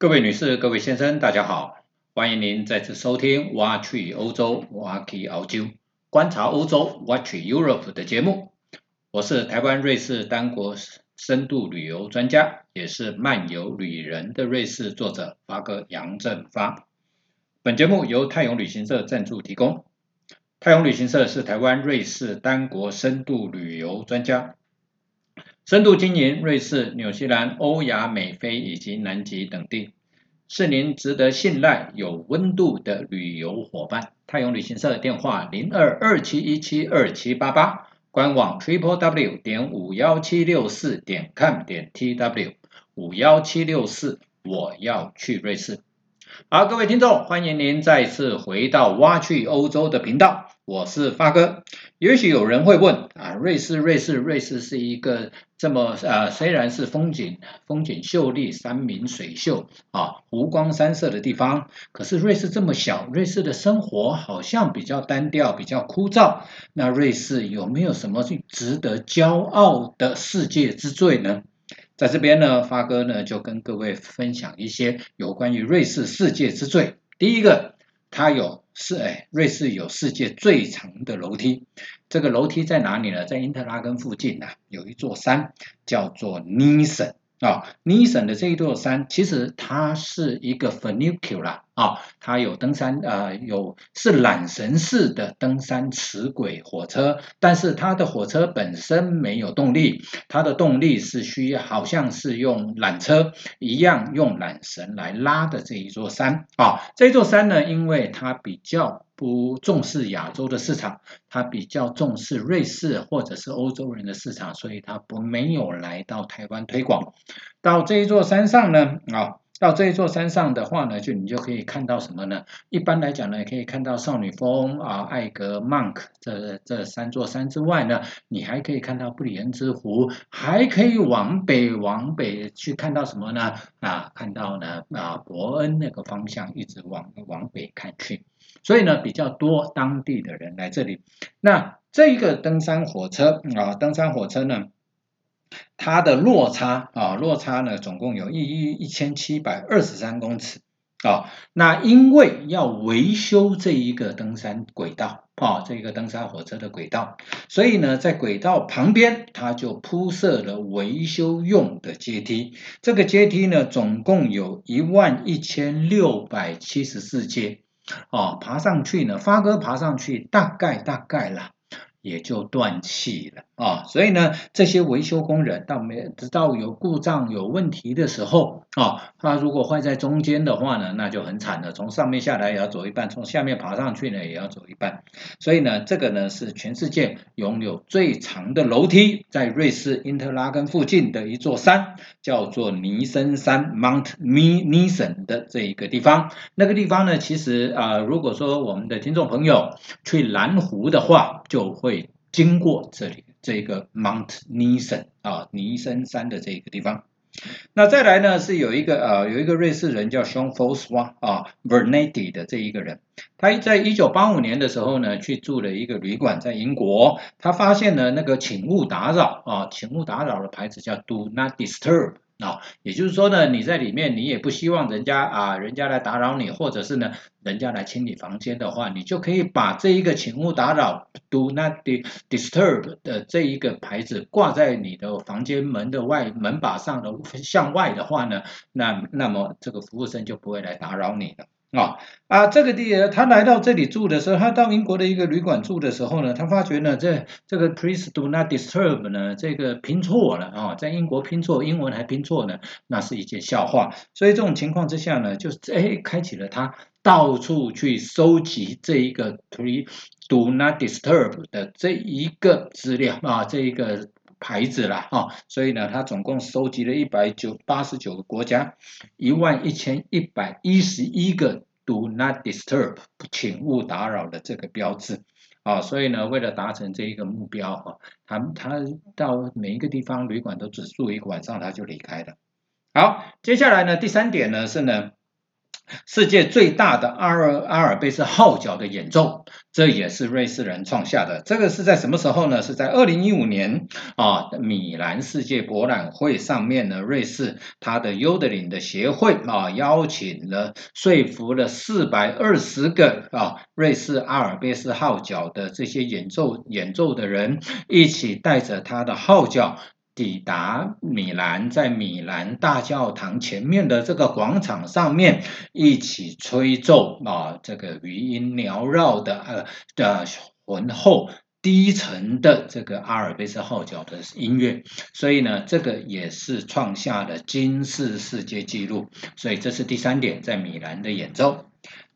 各位女士、各位先生，大家好，欢迎您再次收听《挖去欧洲，挖去澳洲，观察欧洲 Watch Europe》的节目。我是台湾瑞士单国深度旅游专家，也是漫游旅人的瑞士作者发哥杨振发。本节目由泰永旅行社赞助提供。泰永旅行社是台湾瑞士单国深度旅游专家。深度经营瑞士、纽西兰、欧亚美非以及南极等地，是您值得信赖、有温度的旅游伙伴。泰永旅行社电话零二二七一七二七八八，官网 triple w 点五幺七六四点 com 点 tw 五幺七六四，我要去瑞士。好，各位听众，欢迎您再次回到挖去欧洲的频道，我是发哥。也许有人会问啊，瑞士，瑞士，瑞士是一个这么啊，虽然是风景风景秀丽、山明水秀啊、湖光山色的地方，可是瑞士这么小，瑞士的生活好像比较单调、比较枯燥。那瑞士有没有什么值得骄傲的世界之最呢？在这边呢，发哥呢就跟各位分享一些有关于瑞士世界之最。第一个，它有。是哎，瑞士有世界最长的楼梯。这个楼梯在哪里呢？在因特拉根附近啊，有一座山叫做尼森。啊，尼森的这一座山，其实它是一个 funicular 啊，它有登山呃，有是缆绳式的登山磁轨火车，但是它的火车本身没有动力，它的动力是需要好像是用缆车一样用缆绳来拉的这一座山啊，这座山呢，因为它比较。不重视亚洲的市场，他比较重视瑞士或者是欧洲人的市场，所以他不没有来到台湾推广。到这一座山上呢，啊，到这一座山上的话呢，就你就可以看到什么呢？一般来讲呢，可以看到少女峰啊、艾格曼克这这三座山之外呢，你还可以看到布里恩之湖，还可以往北往北去看到什么呢？啊，看到呢啊伯恩那个方向，一直往往北看去。所以呢，比较多当地的人来这里。那这一个登山火车啊，登山火车呢，它的落差啊，落差呢，总共有一一一千七百二十三公尺啊。那因为要维修这一个登山轨道啊，这一个登山火车的轨道，所以呢，在轨道旁边，它就铺设了维修用的阶梯。这个阶梯呢，总共有一万一千六百七十四阶。啊，爬上去呢，发哥爬上去，大概大概啦。也就断气了啊，所以呢，这些维修工人到没直到有故障有问题的时候啊，他如果坏在中间的话呢，那就很惨了。从上面下来也要走一半，从下面爬上去呢也要走一半。所以呢，这个呢是全世界拥有最长的楼梯，在瑞士因特拉根附近的一座山，叫做尼森山 （Mount Nissen） 的这一个地方。那个地方呢，其实啊，如果说我们的听众朋友去蓝湖的话，就。会经过这里这个 Mount Nissen 啊，尼森山的这个地方。那再来呢，是有一个呃，有一个瑞士人叫 Sean f o s w a 啊 v e r n a t i 的这一个人，他在一九八五年的时候呢，去住了一个旅馆在英国，他发现了那个请勿打扰啊，请勿打扰的牌子叫 Do Not Disturb。啊，也就是说呢，你在里面，你也不希望人家啊，人家来打扰你，或者是呢，人家来清理房间的话，你就可以把这一个请勿打扰 （Do not disturb） 的这一个牌子挂在你的房间门的外门把上的向外的话呢，那那么这个服务生就不会来打扰你了。啊啊，这个地他来到这里住的时候，他到英国的一个旅馆住的时候呢，他发觉呢，这这个 please do not disturb 呢，这个拼错了啊，在英国拼错，英文还拼错呢，那是一件笑话。所以这种情况之下呢，就是哎，开启了他到处去收集这一个 please do not disturb 的这一个资料啊，这一个。牌子啦，啊，所以呢，他总共收集了一百九八十九个国家，一万一千一百一十一个 Do Not Disturb，请勿打扰的这个标志，啊，所以呢，为了达成这一个目标，哈，他他到每一个地方旅馆都只住一个晚上，他就离开了。好，接下来呢，第三点呢是呢。世界最大的阿尔阿尔卑斯号角的演奏，这也是瑞士人创下的。这个是在什么时候呢？是在二零一五年啊，米兰世界博览会上面呢，瑞士它的尤德林的协会啊，邀请了说服了四百二十个啊瑞士阿尔卑斯号角的这些演奏演奏的人，一起带着他的号角。抵达米兰，在米兰大教堂前面的这个广场上面，一起吹奏啊，这个余音缭绕的呃的浑厚低沉的这个阿尔卑斯号角的音乐，所以呢，这个也是创下了金氏世界纪录。所以这是第三点，在米兰的演奏。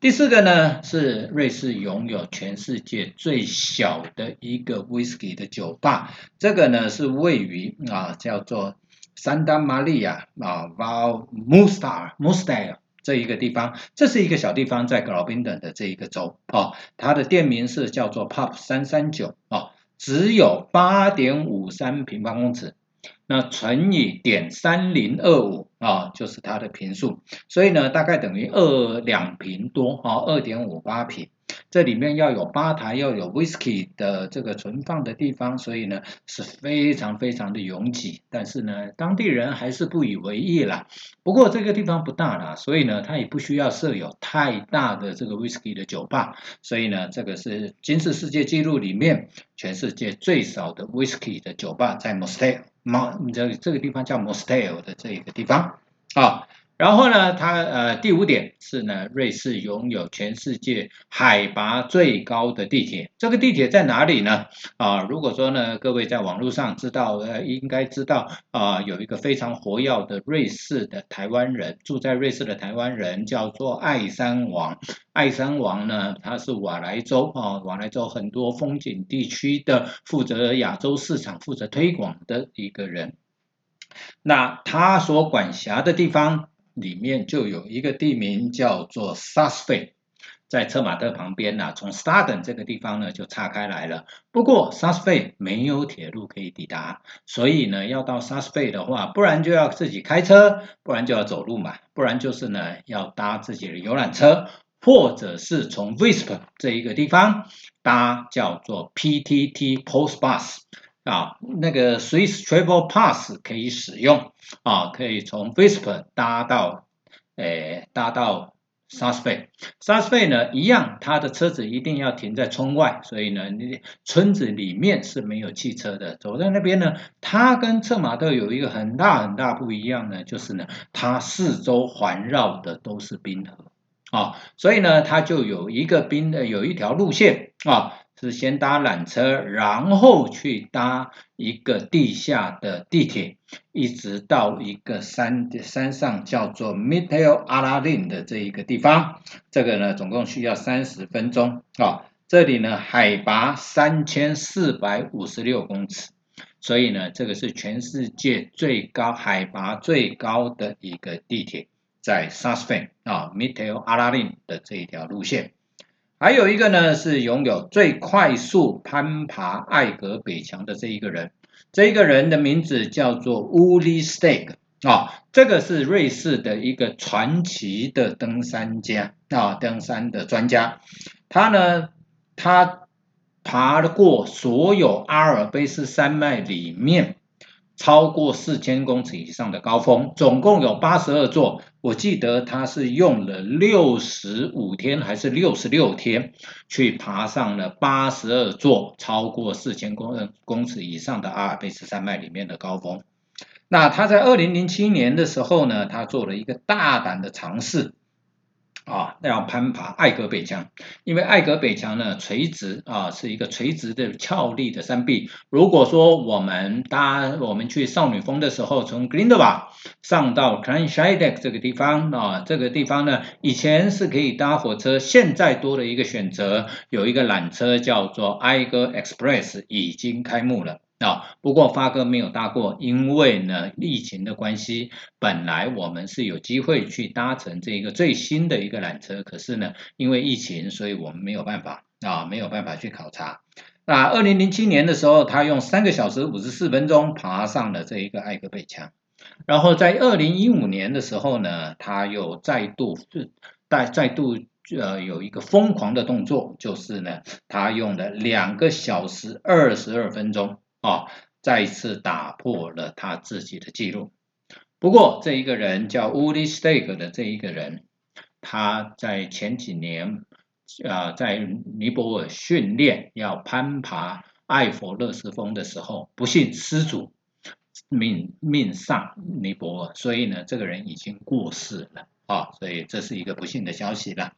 第四个呢，是瑞士拥有全世界最小的一个 whisky 的酒吧，这个呢是位于啊叫做 Santa Maria 啊 Val Mustar Mustar 这一个地方，这是一个小地方，在格劳宾登的这一个州啊，它的店名是叫做 Pub 三三九啊，只有八点五三平方公尺。那乘以点三零二五啊，就是它的平数，所以呢，大概等于二两平多啊，二点五八平。这里面要有吧台，要有 whisky 的这个存放的地方，所以呢是非常非常的拥挤。但是呢，当地人还是不以为意啦。不过这个地方不大啦，所以呢，它也不需要设有太大的这个 whisky 的酒吧。所以呢，这个是金氏世界纪录里面全世界最少的 whisky 的酒吧，在 Mostay m o 这这个地方叫 Mostel 的这一个地方啊。然后呢，它呃第五点是呢，瑞士拥有全世界海拔最高的地铁。这个地铁在哪里呢？啊，如果说呢，各位在网络上知道，呃，应该知道啊，有一个非常活跃的瑞士的台湾人，住在瑞士的台湾人叫做爱山王。爱山王呢，他是瓦莱州啊，瓦莱州很多风景地区的负责亚洲市场、负责推广的一个人。那他所管辖的地方。里面就有一个地名叫做 Susfey，在策马特旁边呐，从 Staden 这个地方呢就岔开来了。不过 Susfey 没有铁路可以抵达，所以呢要到 Susfey 的话，不然就要自己开车，不然就要走路嘛，不然就是呢要搭自己的游览车，或者是从 Wisp 这一个地方搭叫做 PTT Post Bus。啊，那个 Swiss Travel Pass 可以使用啊，可以从 Visp 搭到，诶，搭到 s a s f e y s a s f e y 呢一样，它的车子一定要停在村外，所以呢，你村子里面是没有汽车的。走在那边呢，它跟策马特有一个很大很大不一样呢，就是呢，它四周环绕的都是冰河啊，所以呢，它就有一个冰的有一条路线啊。是先搭缆车，然后去搭一个地下的地铁，一直到一个山山上叫做 Mittel Aladin 的这一个地方。这个呢，总共需要三十分钟啊。这里呢，海拔三千四百五十六公尺，所以呢，这个是全世界最高海拔最高的一个地铁，在 s a s f e n 啊 Mittel Aladin 的这一条路线。还有一个呢，是拥有最快速攀爬艾格北墙的这一个人，这一个人的名字叫做乌利斯蒂克啊，这个是瑞士的一个传奇的登山家啊，登山的专家，他呢，他爬过所有阿尔卑斯山脉里面。超过四千公尺以上的高峰，总共有八十二座。我记得他是用了六十五天还是六十六天，去爬上了八十二座超过四千公公尺以上的阿尔卑斯山脉里面的高峰。那他在二零零七年的时候呢，他做了一个大胆的尝试。啊，那要攀爬艾格北墙，因为艾格北墙呢垂直啊，是一个垂直的峭立的山壁。如果说我们搭我们去少女峰的时候，从 g l i n d e b a 上到 Kleinscheidek 这个地方啊，这个地方呢以前是可以搭火车，现在多了一个选择，有一个缆车叫做艾格 Express 已经开幕了。啊，不过发哥没有搭过，因为呢疫情的关系，本来我们是有机会去搭乘这一个最新的一个缆车，可是呢因为疫情，所以我们没有办法啊，没有办法去考察。那二零零七年的时候，他用三个小时五十四分钟爬上了这一个艾格北墙，然后在二零一五年的时候呢，他又再度是。再再度呃有一个疯狂的动作，就是呢，他用了两个小时二十二分钟啊，再次打破了他自己的记录。不过这一个人叫 Woody Stake 的这一个人，他在前几年啊在尼泊尔训练要攀爬艾佛勒斯峰的时候，不幸失足。命命丧尼泊尔，所以呢，这个人已经过世了啊，所以这是一个不幸的消息了。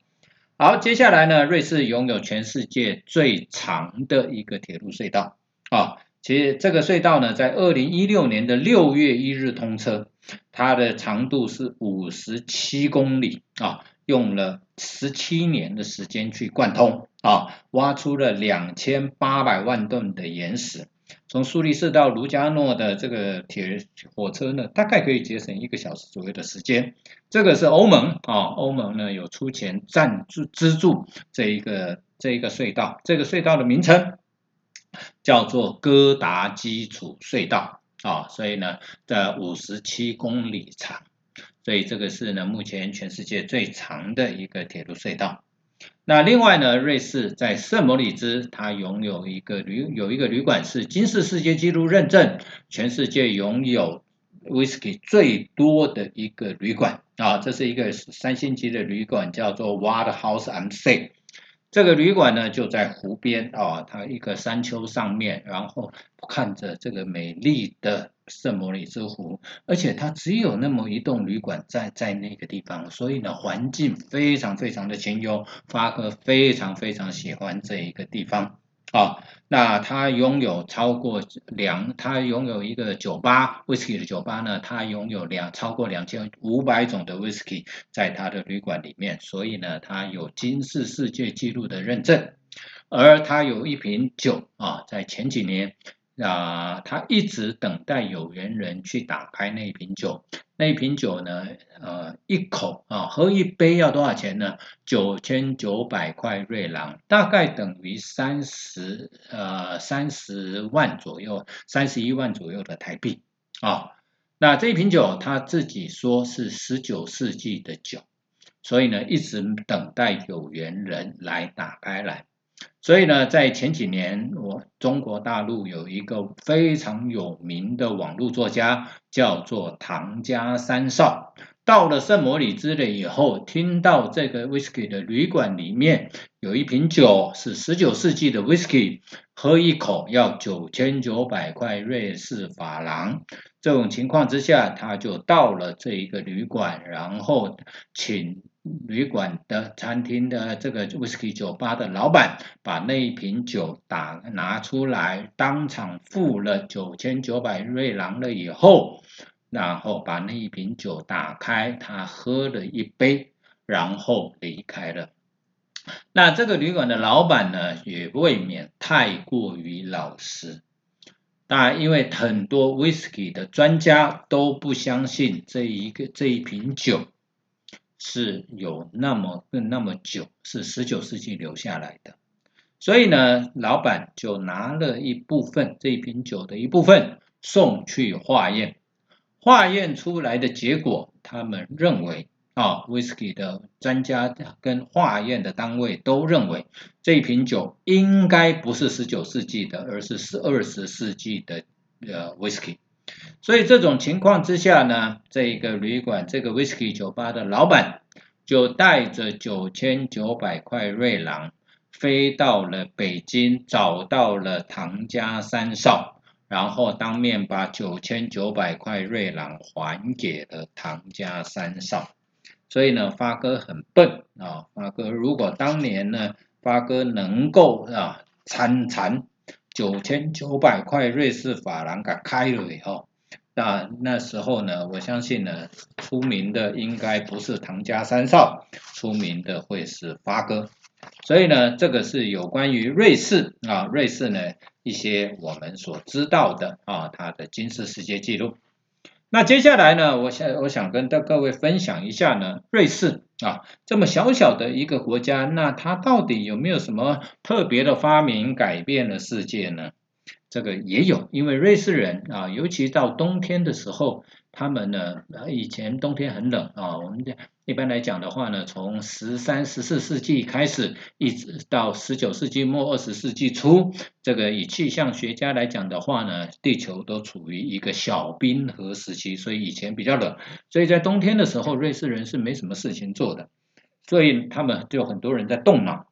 好，接下来呢，瑞士拥有全世界最长的一个铁路隧道啊，其实这个隧道呢，在二零一六年的六月一日通车，它的长度是五十七公里啊，用了十七年的时间去贯通啊，挖出了两千八百万吨的岩石。从苏黎世到卢加诺的这个铁火车呢，大概可以节省一个小时左右的时间。这个是欧盟啊，欧盟呢有出钱赞助资助这一个这一个隧道。这个隧道的名称叫做哥达基础隧道啊，所以呢，在五十七公里长，所以这个是呢目前全世界最长的一个铁路隧道。那另外呢，瑞士在圣莫里兹，它拥有一个旅有一个旅馆是金氏世界纪录认证，全世界拥有 whisky 最多的一个旅馆啊，这是一个三星级的旅馆，叫做 Wild House am Sea。这个旅馆呢就在湖边啊，它一个山丘上面，然后看着这个美丽的。圣莫里斯湖，而且它只有那么一栋旅馆在在那个地方，所以呢，环境非常非常的清幽。发哥非常非常喜欢这一个地方啊。那他拥有超过两，他拥有一个酒吧，whisky 的酒吧呢，他拥有两超过两千五百种的 whisky 在他的旅馆里面，所以呢，他有金氏世界纪录的认证。而他有一瓶酒啊，在前几年。啊，他一直等待有缘人去打开那一瓶酒。那一瓶酒呢，呃，一口啊，喝一杯要多少钱呢？九千九百块瑞郎，大概等于三十呃三十万左右，三十一万左右的台币啊。那这一瓶酒他自己说是十九世纪的酒，所以呢，一直等待有缘人来打开来。所以呢，在前几年，我中国大陆有一个非常有名的网络作家，叫做唐家三少。到了圣摩里兹了以后，听到这个 whisky 的旅馆里面有一瓶酒是十九世纪的 whisky，喝一口要九千九百块瑞士法郎。这种情况之下，他就到了这一个旅馆，然后请。旅馆的餐厅的这个 whisky 酒吧的老板把那一瓶酒打拿出来，当场付了九千九百瑞郎了以后，然后把那一瓶酒打开，他喝了一杯，然后离开了。那这个旅馆的老板呢，也未免太过于老实。当然，因为很多 whisky 的专家都不相信这一个这一瓶酒。是有那么那么久，是十九世纪留下来的，所以呢，老板就拿了一部分这一瓶酒的一部分送去化验，化验出来的结果，他们认为啊，whisky 的专家跟化验的单位都认为这一瓶酒应该不是十九世纪的，而是是二十世纪的呃 whisky。所以这种情况之下呢，这个旅馆这个 whisky 酒吧的老板就带着九千九百块瑞郎飞到了北京，找到了唐家三少，然后当面把九千九百块瑞郎还给了唐家三少。所以呢，发哥很笨啊，发哥如果当年呢，发哥能够啊参禅。九千九百块瑞士法郎给开了以后，那那时候呢，我相信呢，出名的应该不是唐家三少，出名的会是发哥。所以呢，这个是有关于瑞士啊，瑞士呢一些我们所知道的啊，它的金氏世界纪录。那接下来呢，我想我想跟大各位分享一下呢，瑞士啊这么小小的一个国家，那它到底有没有什么特别的发明改变了世界呢？这个也有，因为瑞士人啊，尤其到冬天的时候，他们呢，以前冬天很冷啊，我们一般来讲的话呢，从十三、十四世纪开始，一直到十九世纪末、二十世纪初，这个以气象学家来讲的话呢，地球都处于一个小冰河时期，所以以前比较冷，所以在冬天的时候，瑞士人是没什么事情做的，所以他们就很多人在动脑。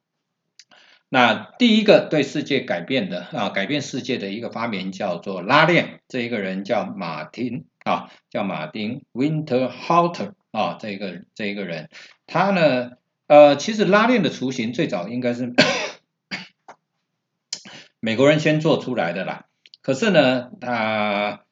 那第一个对世界改变的啊，改变世界的一个发明叫做拉链，这一个人叫马丁啊，叫马丁 Winterhalter 啊，这个这一个人，他呢，呃，其实拉链的雏形最早应该是 美国人先做出来的啦，可是呢，他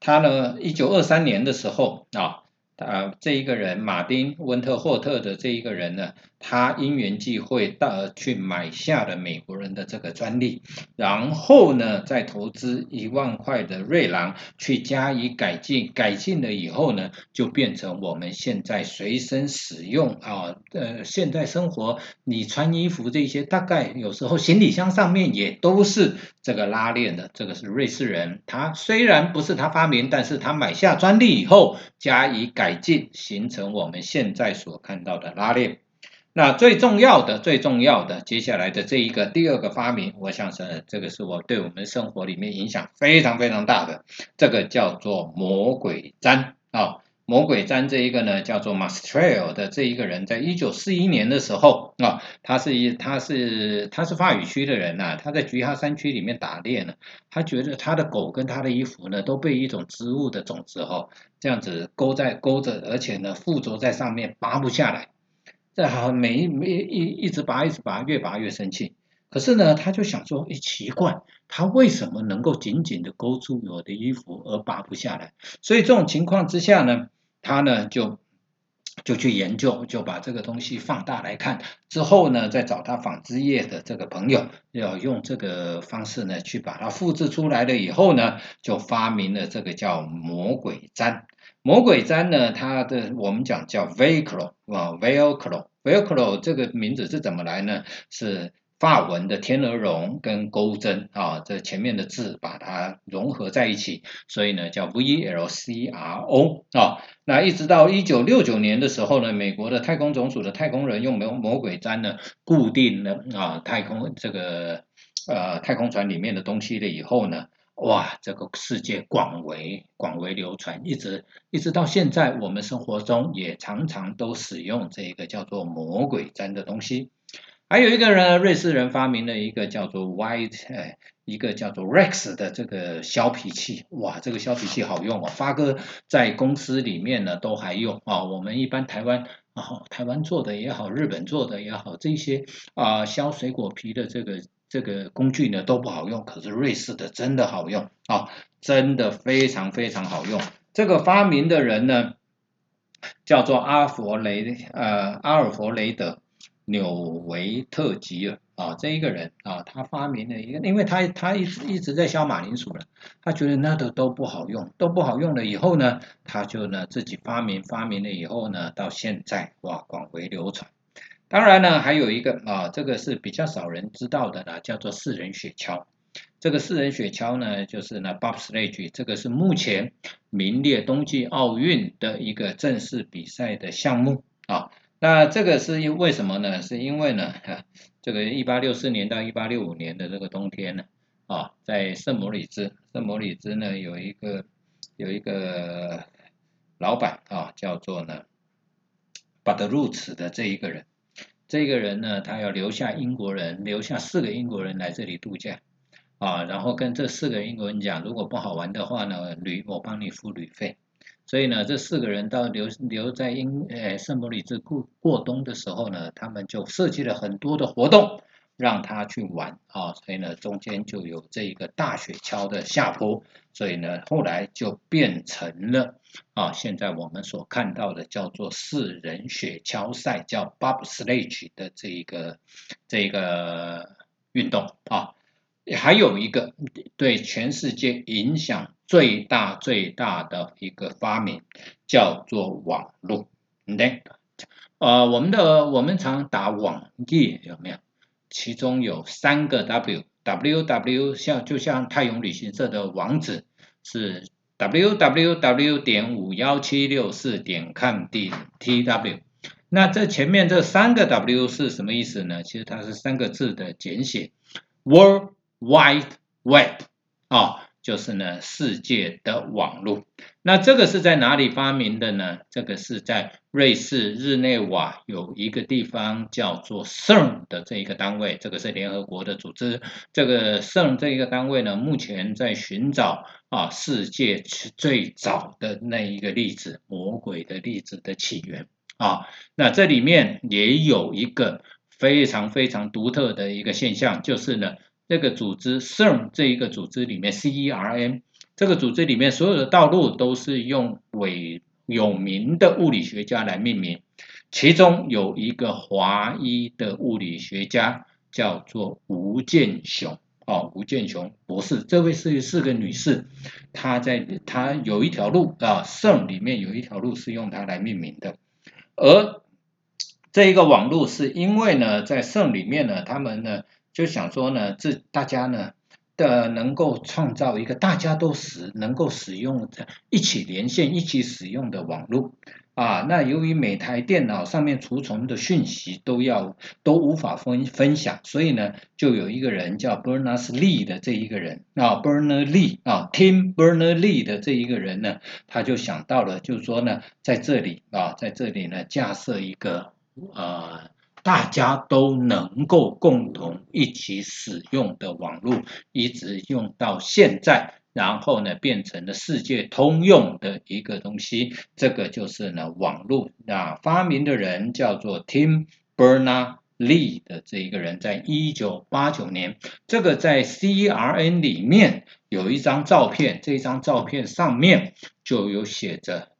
他呢，一九二三年的时候啊。啊，这一个人马丁温特霍特的这一个人呢，他因缘际会到去买下了美国人的这个专利，然后呢，再投资一万块的瑞郎去加以改进，改进了以后呢，就变成我们现在随身使用啊，呃，现在生活你穿衣服这些，大概有时候行李箱上面也都是这个拉链的。这个是瑞士人，他虽然不是他发明，但是他买下专利以后加以改。改进形成我们现在所看到的拉链。那最重要的、最重要的，接下来的这一个第二个发明，我想是这个是我对我们生活里面影响非常非常大的，这个叫做魔鬼毡啊。魔鬼毡这一个呢，叫做 Mastrel 的这一个人，在一九四一年的时候啊，他是一他是他是法语区的人呐，他在菊哈山区里面打猎呢，他觉得他的狗跟他的衣服呢都被一种植物的种子哈这样子勾在勾着，而且呢附着在上面拔不下来，这好每每一一直拔一直拔，越拔越生气。可是呢，他就想说，哎，奇怪，他为什么能够紧紧的勾住我的衣服而拔不下来？所以这种情况之下呢。他呢就就去研究，就把这个东西放大来看，之后呢再找他纺织业的这个朋友，要用这个方式呢去把它复制出来了以后呢，就发明了这个叫魔鬼毡。魔鬼毡呢，它的我们讲叫 Velcro 啊，Velcro，Velcro 这个名字是怎么来呢？是。法文的天鹅绒跟钩针啊，这前面的字把它融合在一起，所以呢叫 V L C R O 啊。那一直到一九六九年的时候呢，美国的太空总署的太空人用魔魔鬼毡呢固定了啊太空这个呃太空船里面的东西了以后呢，哇，这个世界广为广为流传，一直一直到现在，我们生活中也常常都使用这个叫做魔鬼毡的东西。还有一个人，瑞士人发明了一个叫做 White，哎，一个叫做 Rex 的这个削皮器，哇，这个削皮器好用哦，发哥在公司里面呢都还用啊。我们一般台湾啊，台湾做的也好，日本做的也好，这些啊削水果皮的这个这个工具呢都不好用，可是瑞士的真的好用啊，真的非常非常好用。这个发明的人呢叫做阿佛雷，呃，阿尔弗雷德。纽维特吉尔啊，这一个人啊，他发明了一个，因为他他一直一直在削马铃薯了，他觉得那个都不好用，都不好用了以后呢，他就呢自己发明，发明了以后呢，到现在哇广为流传。当然呢，还有一个啊，这个是比较少人知道的呢，叫做四人雪橇。这个四人雪橇呢，就是呢，Bob Slage，这个是目前名列冬季奥运的一个正式比赛的项目啊。那这个是因为什么呢？是因为呢，这个一八六四年到一八六五年的这个冬天呢，啊，在圣摩里兹，圣摩里兹呢有一个有一个老板啊，叫做呢巴德鲁茨的这一个人，这个人呢，他要留下英国人，留下四个英国人来这里度假，啊，然后跟这四个英国人讲，如果不好玩的话呢，旅我帮你付旅费。所以呢，这四个人到留留在英呃圣伯里兹过过冬的时候呢，他们就设计了很多的活动，让他去玩啊。所以呢，中间就有这一个大雪橇的下坡，所以呢，后来就变成了啊，现在我们所看到的叫做四人雪橇赛，叫 bobsleigh 的这一个这一个运动啊。还有一个对全世界影响。最大最大的一个发明叫做网络，net，呃，我们的我们常打网页有没有？其中有三个 W，W W 像就像泰永旅行社的网址是 www 点五幺七六四点 com 点 tw。那这前面这三个 W 是什么意思呢？其实它是三个字的简写，World Wide Web 啊，就是呢世界的网络。那这个是在哪里发明的呢？这个是在瑞士日内瓦有一个地方叫做 CERN 的这一个单位，这个是联合国的组织。这个 CERN 这一个单位呢，目前在寻找啊世界最早的那一个粒子——魔鬼的粒子的起源。啊，那这里面也有一个非常非常独特的一个现象，就是呢，这个组织 CERN 这一个组织里面，CERN 这个组织里面所有的道路都是用伟有名的物理学家来命名，其中有一个华裔的物理学家叫做吴健雄，哦，吴健雄博士，这位是是个女士，她在她有一条路啊，CERN 里面有一条路是用它来命名的。而这一个网络是因为呢，在圣里面呢，他们呢就想说呢，这大家呢的能够创造一个大家都使能够使用的、一起连线、一起使用的网络。啊，那由于每台电脑上面储存的讯息都要都无法分分享，所以呢，就有一个人叫 Berners-Lee 的这一个人啊，Berners-Lee 啊，Tim Berners-Lee 的这一个人呢，他就想到了，就是说呢，在这里啊，在这里呢，架设一个呃，大家都能够共同一起使用的网络，一直用到现在。然后呢，变成了世界通用的一个东西，这个就是呢网络。那发明的人叫做 Tim Berners-Lee 的这一个人，在一九八九年，这个在 CRN 里面有一张照片，这张照片上面就有写着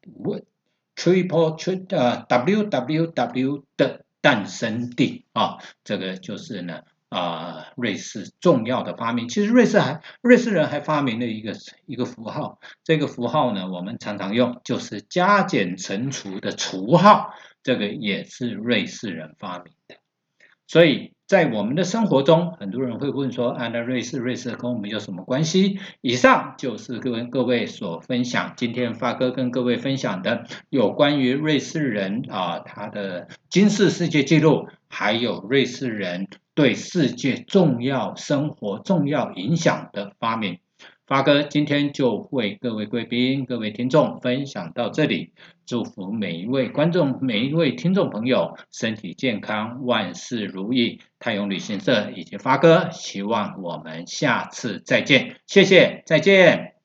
“Triple 呃 WWW” 的诞生地啊，这个就是呢。啊，瑞士重要的发明，其实瑞士还瑞士人还发明了一个一个符号，这个符号呢，我们常常用，就是加减乘除的除号，这个也是瑞士人发明的，所以。在我们的生活中，很多人会问说：“啊，那瑞士，瑞士跟我们有什么关系？”以上就是跟各位所分享，今天发哥跟各位分享的有关于瑞士人啊他的金氏世界纪录，还有瑞士人对世界重要生活重要影响的发明。发哥今天就为各位贵宾、各位听众分享到这里，祝福每一位观众、每一位听众朋友身体健康、万事如意。太阳旅行社以及发哥，希望我们下次再见，谢谢，再见。